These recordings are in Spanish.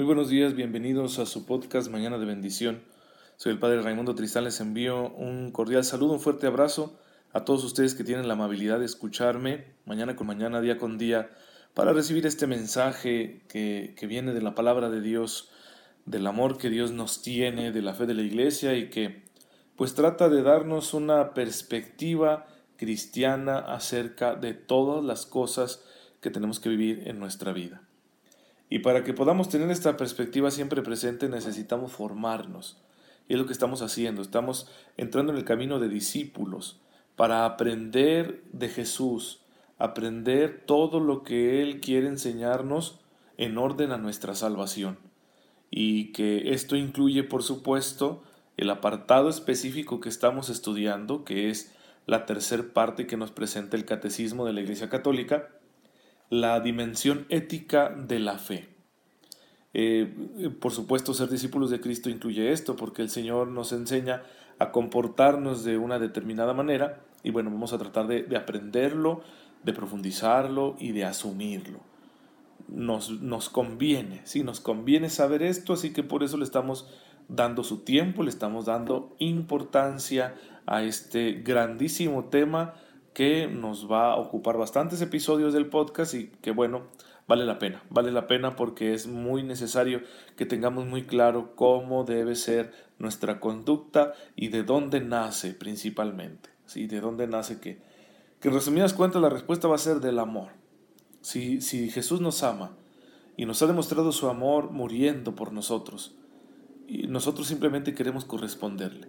Muy buenos días, bienvenidos a su podcast Mañana de Bendición. Soy el Padre Raimundo Tristán, les envío un cordial saludo, un fuerte abrazo a todos ustedes que tienen la amabilidad de escucharme mañana con mañana, día con día, para recibir este mensaje que, que viene de la palabra de Dios, del amor que Dios nos tiene, de la fe de la iglesia y que pues trata de darnos una perspectiva cristiana acerca de todas las cosas que tenemos que vivir en nuestra vida. Y para que podamos tener esta perspectiva siempre presente necesitamos formarnos. Y es lo que estamos haciendo. Estamos entrando en el camino de discípulos para aprender de Jesús, aprender todo lo que Él quiere enseñarnos en orden a nuestra salvación. Y que esto incluye, por supuesto, el apartado específico que estamos estudiando, que es la tercera parte que nos presenta el Catecismo de la Iglesia Católica, la dimensión ética de la fe. Eh, por supuesto, ser discípulos de Cristo incluye esto, porque el Señor nos enseña a comportarnos de una determinada manera y bueno, vamos a tratar de, aprenderlo, de profundizarlo y de asumirlo. Nos, nos conviene, sí, nos conviene saber esto, así que por eso le estamos dando su tiempo, le estamos dando importancia a este grandísimo tema que nos va a ocupar bastantes episodios del podcast y que bueno, vale la pena, vale la pena porque es muy necesario que tengamos muy claro cómo debe ser nuestra conducta y de dónde nace principalmente, ¿sí? De dónde nace que, que en resumidas cuentas la respuesta va a ser del amor. Si, si Jesús nos ama y nos ha demostrado su amor muriendo por nosotros, y nosotros simplemente queremos corresponderle.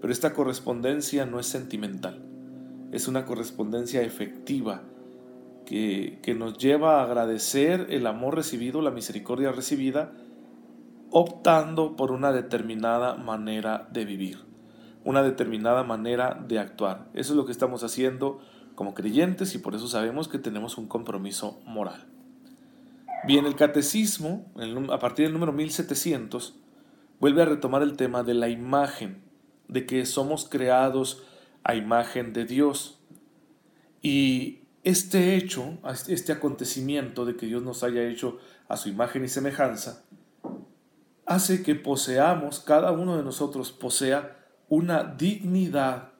Pero esta correspondencia no es sentimental es una correspondencia efectiva que, nos lleva a agradecer el amor recibido, la misericordia recibida, optando por una determinada manera de vivir, una determinada manera de actuar. Eso es lo que estamos haciendo como creyentes y por eso sabemos que tenemos un compromiso moral. Bien, el catecismo, a partir del número 1700, vuelve a retomar el tema de la imagen, de que somos creados a imagen de Dios. Y este hecho, este acontecimiento de que Dios nos haya hecho a su imagen y semejanza, hace que poseamos, cada uno de nosotros posea una dignidad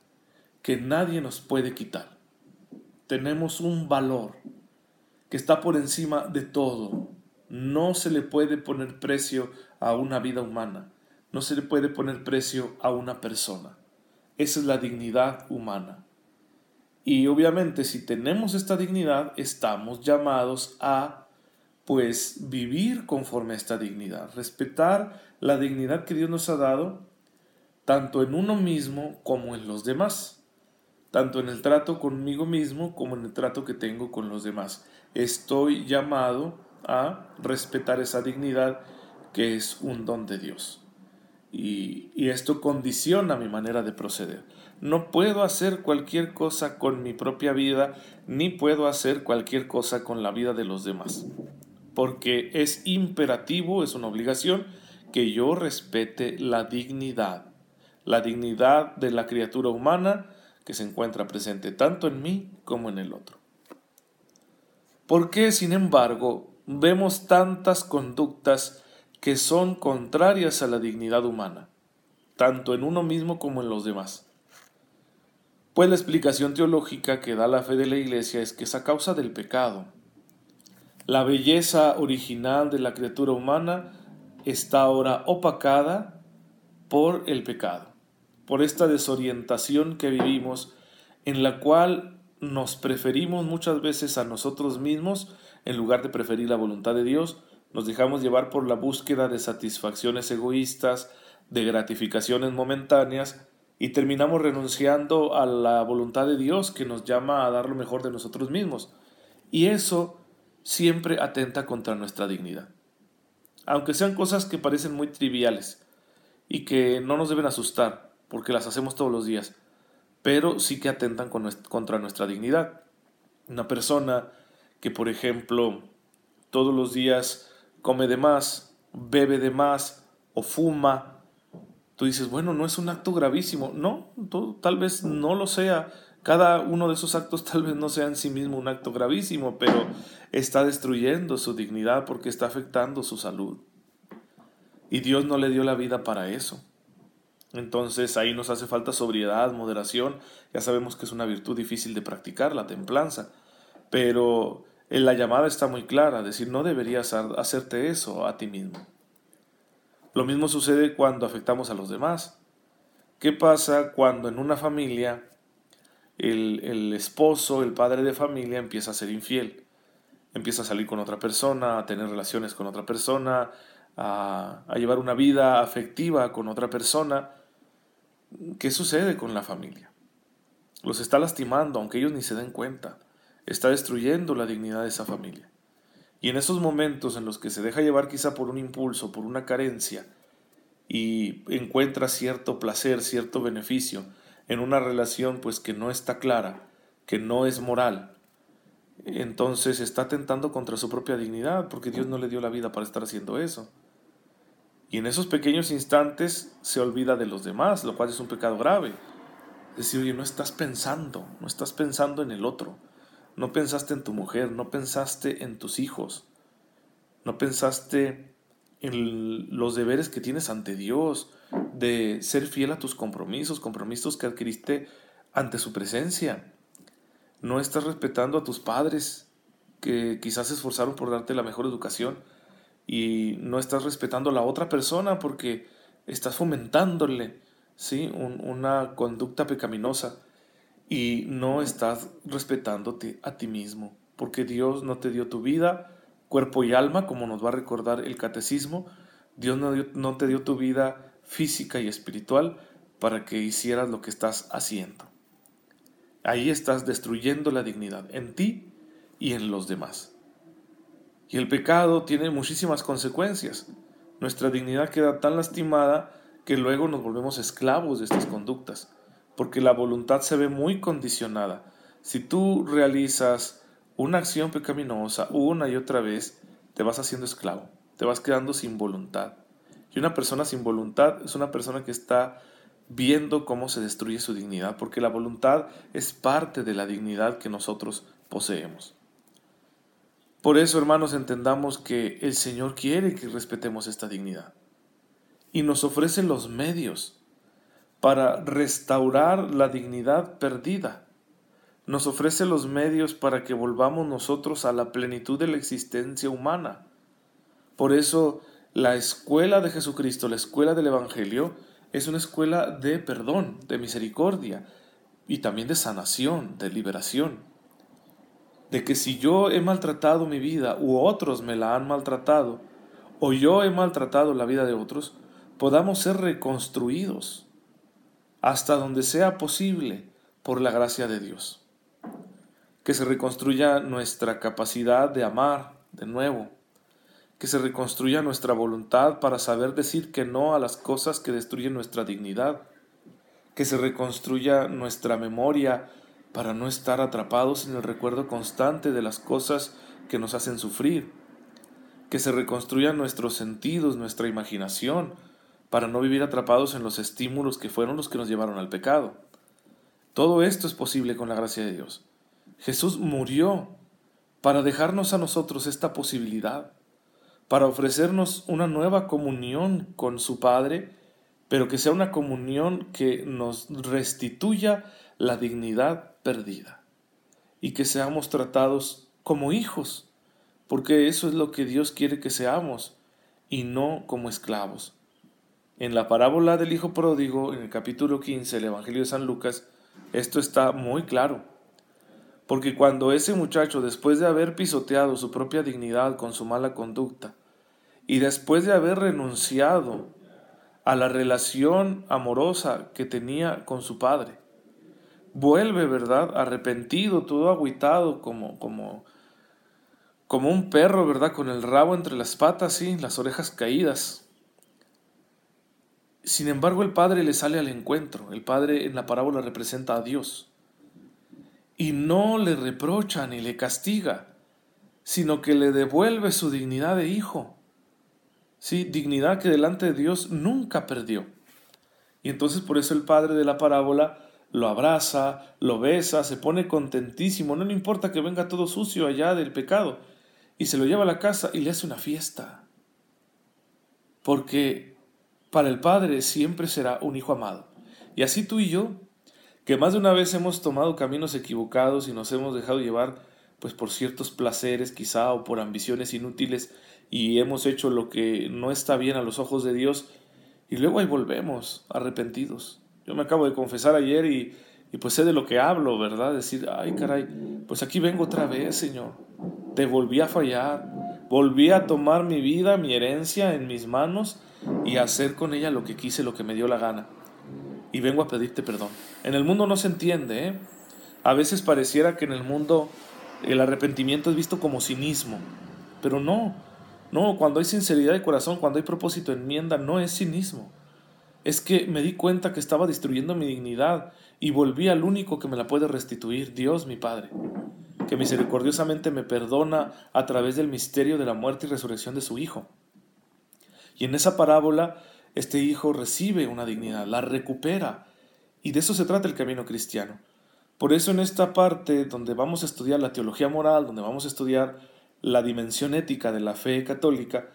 que nadie nos puede quitar. Tenemos un valor que está por encima de todo. No se le puede poner precio a una vida humana. No se le puede poner precio a una persona. Esa es la dignidad humana. Y obviamente si tenemos esta dignidad, estamos llamados a pues vivir conforme a esta dignidad, respetar la dignidad que Dios nos ha dado, tanto en uno mismo como en los demás, tanto en el trato conmigo mismo como en el trato que tengo con los demás. Estoy llamado a respetar esa dignidad que es un don de Dios y, esto condiciona mi manera de proceder. No puedo hacer cualquier cosa con mi propia vida, ni puedo hacer cualquier cosa con la vida de los demás, porque es imperativo, es una obligación, que yo respete la dignidad, la dignidad de la criatura humana que se encuentra presente tanto en mí como en el otro. ¿Por qué, sin embargo, vemos tantas conductas que son contrarias a la dignidad humana, tanto en uno mismo como en los demás. Pues la explicación teológica que da la fe de la Iglesia es que es a causa del pecado. La belleza original de la criatura humana está ahora opacada por el pecado, por esta desorientación que vivimos en la cual nos preferimos muchas veces a nosotros mismos en lugar de preferir la voluntad de Dios nos dejamos llevar por la búsqueda de satisfacciones egoístas, de gratificaciones momentáneas, y terminamos renunciando a la voluntad de Dios que nos llama a dar lo mejor de nosotros mismos. Y eso siempre atenta contra nuestra dignidad. Aunque sean cosas que parecen muy triviales y que no nos deben asustar, porque las hacemos todos los días, pero sí que atentan contra nuestra dignidad. Una persona que, por ejemplo, todos los días come de más, bebe de más o fuma, tú dices, bueno, no es un acto gravísimo. No, tal vez no lo sea. Cada uno de esos actos tal vez no sea en sí mismo un acto gravísimo, pero está destruyendo su dignidad porque está afectando su salud. Y Dios no le dio la vida para eso. Entonces ahí nos hace falta sobriedad, moderación. Ya sabemos que es una virtud difícil de practicar, la templanza. Pero la llamada está muy clara, decir, no deberías hacerte eso a ti mismo. Lo mismo sucede cuando afectamos a los demás. ¿Qué pasa cuando en una familia el, el esposo, el padre de familia empieza a ser infiel? Empieza a salir con otra persona, a tener relaciones con otra persona, a, llevar una vida afectiva con otra persona, ¿qué sucede con la familia? Los está lastimando, aunque ellos ni se den cuenta. Está destruyendo la dignidad de esa familia. Y en esos momentos en los que se deja llevar quizá por un impulso, por una carencia, y encuentra cierto placer, cierto beneficio en una relación pues que no está clara, que no es moral, entonces está atentando contra su propia dignidad, porque Dios no le dio la vida para estar haciendo eso. Y en esos pequeños instantes se olvida de los demás, lo cual es un pecado grave. Es decir, oye, no estás pensando, no estás pensando en el otro. No pensaste en tu mujer, no pensaste en tus hijos. No pensaste en los deberes que tienes ante Dios, de ser fiel a tus compromisos, compromisos que adquiriste ante su presencia. No estás respetando a tus padres, que quizás se esforzaron por darte la mejor educación y no estás respetando a la otra persona porque estás fomentándole ¿sí? una conducta pecaminosa y no estás respetándote a ti mismo, porque Dios no te dio tu vida, cuerpo y alma, como nos va a recordar el catecismo, Dios no, no te dio tu vida física y espiritual para que hicieras lo que estás haciendo. Ahí estás destruyendo la dignidad en ti y en los demás. Y el pecado tiene muchísimas consecuencias. Nuestra dignidad queda tan lastimada que luego nos volvemos esclavos de estas conductas, porque la voluntad se ve muy condicionada. Si tú realizas una acción pecaminosa una y otra vez, te vas haciendo esclavo, te vas quedando sin voluntad. Y una persona sin voluntad es una persona que está viendo cómo se destruye su dignidad, porque la voluntad es parte de la dignidad que nosotros poseemos. Por eso, hermanos, entendamos que el Señor quiere que respetemos esta dignidad y nos ofrece los medios para restaurar la dignidad perdida. Nos ofrece los medios para que volvamos nosotros a la plenitud de la existencia humana. Por eso, la escuela de Jesucristo, la escuela del Evangelio, es una escuela de perdón, de misericordia y también de sanación, de liberación de que si yo he maltratado mi vida u otros me la han maltratado, o yo he maltratado la vida de otros, podamos ser reconstruidos hasta donde sea posible por la gracia de Dios. Que se reconstruya nuestra capacidad de amar de nuevo, que se reconstruya nuestra voluntad para saber decir que no a las cosas que destruyen nuestra dignidad, que se reconstruya nuestra memoria para no estar atrapados en el recuerdo constante de las cosas que nos hacen sufrir, que se reconstruyan nuestros sentidos, nuestra imaginación, para no vivir atrapados en los estímulos que fueron los que nos llevaron al pecado. Todo esto es posible con la gracia de Dios. Jesús murió para dejarnos a nosotros esta posibilidad, para ofrecernos una nueva comunión con su Padre, pero que sea una comunión que nos restituya la dignidad perdida y que seamos tratados como hijos, porque eso es lo que Dios quiere que seamos y no como esclavos. En la parábola del Hijo Pródigo, en el capítulo 15 del Evangelio de San Lucas, esto está muy claro. Porque cuando ese muchacho, después de haber pisoteado su propia dignidad con su mala conducta, y después de haber renunciado a la relación amorosa que tenía con su padre, vuelve, ¿verdad? Arrepentido, todo aguitado, como, como, como un perro, ¿verdad? Con el rabo entre las patas, sí, las orejas caídas. Sin embargo, el Padre le sale al encuentro. El Padre en la parábola representa a Dios. Y no le reprocha ni le castiga, sino que le devuelve su dignidad de hijo. Sí, dignidad que delante de Dios nunca perdió. Y entonces por eso el Padre de la parábola lo abraza, lo besa, se pone contentísimo, no le importa que venga todo sucio allá del pecado, y se lo lleva a la casa y le hace una fiesta. porque para el Padre siempre será un hijo amado. Y así tú y yo, que más de una vez hemos tomado caminos equivocados y nos hemos dejado llevar pues por ciertos placeres quizá o por ambiciones inútiles y hemos hecho lo que no está bien a los ojos de Dios y luego ahí volvemos arrepentidos. Yo me acabo de confesar ayer y, y pues sé de lo que hablo, ¿verdad? Decir, ay caray, pues aquí vengo otra vez, Señor. Te volví a fallar, volví a tomar mi vida, mi herencia en mis manos y hacer con ella lo que quise, lo que me dio la gana. Y vengo a pedirte perdón. En el mundo no se entiende, ¿eh? A veces pareciera que en el mundo el arrepentimiento es visto como cinismo, pero no, no, cuando hay sinceridad de corazón, cuando hay propósito enmienda, no es cinismo. Es que me di cuenta que estaba destruyendo mi dignidad y volví al único que me la puede restituir, Dios mi Padre, que misericordiosamente me perdona a través del misterio de la muerte y resurrección de su Hijo. Y en esa parábola, este Hijo recibe una dignidad, la recupera. Y de eso se trata el camino cristiano. Por eso en esta parte donde vamos a estudiar la teología moral, donde vamos a estudiar la dimensión ética de la fe católica,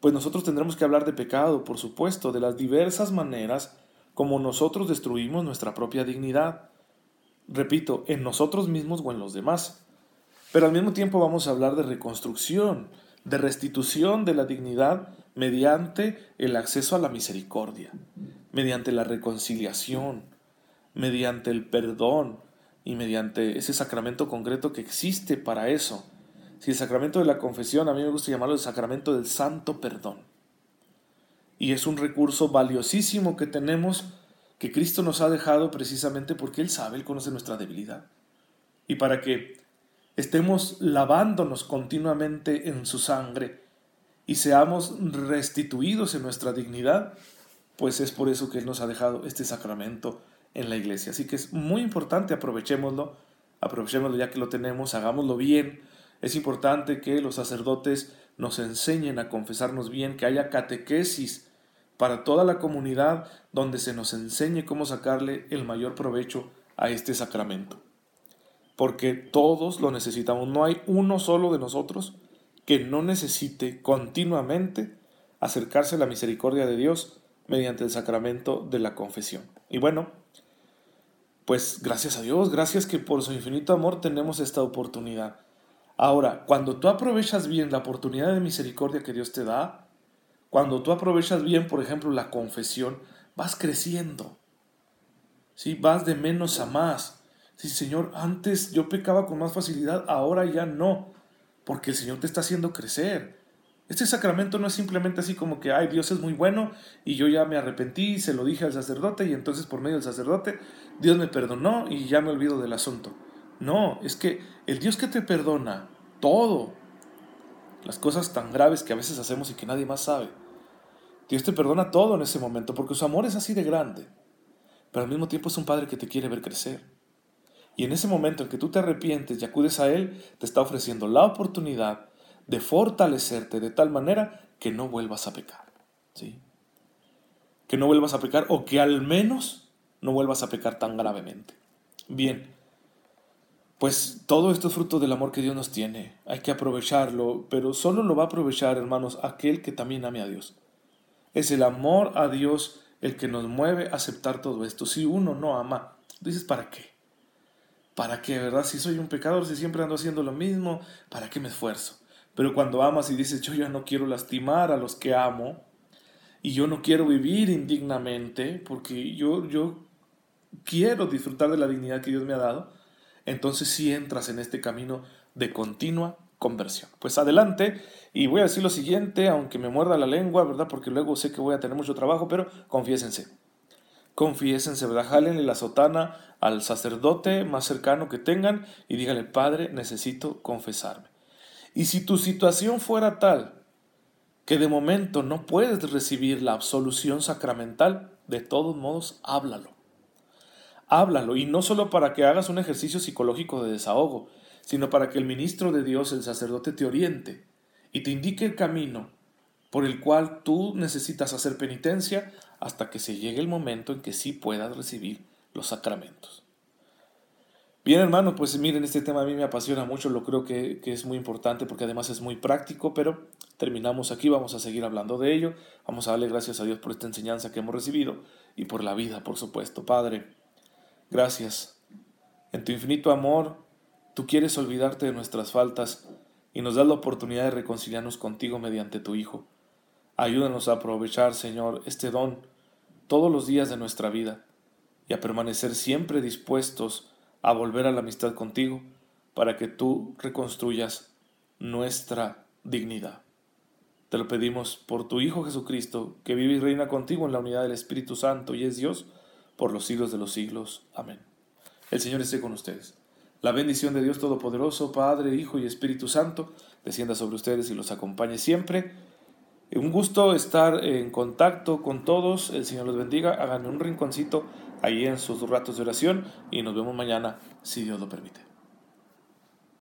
pues nosotros tendremos que hablar de pecado, por supuesto, de las diversas maneras como nosotros destruimos nuestra propia dignidad. Repito, en nosotros mismos o en los demás. Pero al mismo tiempo vamos a hablar de reconstrucción, de restitución de la dignidad mediante el acceso a la misericordia, mediante la reconciliación, mediante el perdón, y mediante ese sacramento concreto que existe para eso. Si el sacramento de la confesión, a mí me gusta llamarlo el sacramento del santo perdón. Y es un recurso valiosísimo que tenemos, que Cristo nos ha dejado precisamente porque Él sabe, Él conoce nuestra debilidad. Y para que estemos lavándonos continuamente en su sangre y seamos restituidos en nuestra dignidad, pues es por eso que Él nos ha dejado este sacramento en la iglesia. Así que es muy importante, aprovechémoslo, aprovechémoslo ya que lo tenemos, hagámoslo bien. Es importante que los sacerdotes nos enseñen a confesarnos bien, que haya catequesis para toda la comunidad donde se nos enseñe cómo sacarle el mayor provecho a este sacramento. Porque todos lo necesitamos, no hay uno solo de nosotros que no necesite continuamente acercarse a la misericordia de Dios mediante el sacramento de la confesión. Y bueno, pues gracias a Dios, gracias que por su infinito amor tenemos esta oportunidad. Ahora, cuando tú aprovechas bien la oportunidad de misericordia que Dios te da, cuando tú aprovechas bien, por ejemplo, la confesión, vas creciendo. ¿Sí? Vas de menos a más. Sí, Señor, antes yo pecaba con más facilidad, ahora ya no, porque el Señor te está haciendo crecer. Este sacramento no es simplemente así como que, ay, Dios es muy bueno y yo ya me arrepentí se lo dije al sacerdote y entonces por medio del sacerdote Dios me perdonó y ya me olvido del asunto. No, es que el Dios que te perdona todo, las cosas tan graves que a veces hacemos y que nadie más sabe, Dios te perdona todo en ese momento porque su amor es así de grande, pero al mismo tiempo es un Padre que te quiere ver crecer. Y en ese momento en que tú te arrepientes y acudes a Él, te está ofreciendo la oportunidad de fortalecerte de tal manera que no vuelvas a pecar. ¿sí? Que no vuelvas a pecar o que al menos no vuelvas a pecar tan gravemente. Bien, pues todo esto es fruto del amor que Dios nos tiene. Hay que aprovecharlo, pero solo lo va a aprovechar, hermanos, aquel que también ame a Dios. Es el amor a Dios el que nos mueve a aceptar todo esto. Si uno no ama, dices, ¿para qué? ¿Para qué, verdad? Si soy un pecador, si siempre ando haciendo lo mismo, ¿para qué me esfuerzo? Pero cuando amas y dices, yo ya no quiero lastimar a los que amo, y yo no quiero vivir indignamente, porque yo, yo quiero disfrutar de la dignidad que Dios me ha dado, entonces sí entras en este camino de continua conversión. Pues adelante, y voy a decir lo siguiente, aunque me muerda la lengua, ¿verdad? Porque luego sé que voy a tener mucho trabajo, pero confiésense. Confiésense, ¿verdad? La sotana al sacerdote más cercano que tengan y dígale, Padre, necesito confesarme. Y si tu situación fuera tal que de momento no puedes recibir la absolución sacramental, de todos modos, háblalo. Háblalo, y no solo para que hagas un ejercicio psicológico de desahogo, sino para que el ministro de Dios, el sacerdote, te oriente y te indique el camino por el cual tú necesitas hacer penitencia hasta que se llegue el momento en que sí puedas recibir los sacramentos. Bien, hermano, pues miren, este tema a mí me apasiona mucho, lo creo que, que, es muy importante porque además es muy práctico, pero terminamos aquí, vamos a seguir hablando de ello, vamos a darle gracias a Dios por esta enseñanza que hemos recibido y por la vida, por supuesto. Padre, gracias. En tu infinito amor, tú quieres olvidarte de nuestras faltas y nos das la oportunidad de reconciliarnos contigo mediante tu Hijo. Ayúdanos a aprovechar, Señor, este don todos los días de nuestra vida y a permanecer siempre dispuestos a volver a la amistad contigo para que tú reconstruyas nuestra dignidad. Te lo pedimos por tu Hijo Jesucristo, que vive y reina contigo en la unidad del Espíritu Santo y es Dios por los siglos de los siglos. Amén. El Señor esté con ustedes. La bendición de Dios Todopoderoso, Padre, Hijo y Espíritu Santo, descienda sobre ustedes y los acompañe siempre. Un gusto estar en contacto con todos. El Señor los bendiga. Háganme un rinconcito ahí en sus ratos de oración y nos vemos mañana, si Dios lo permite.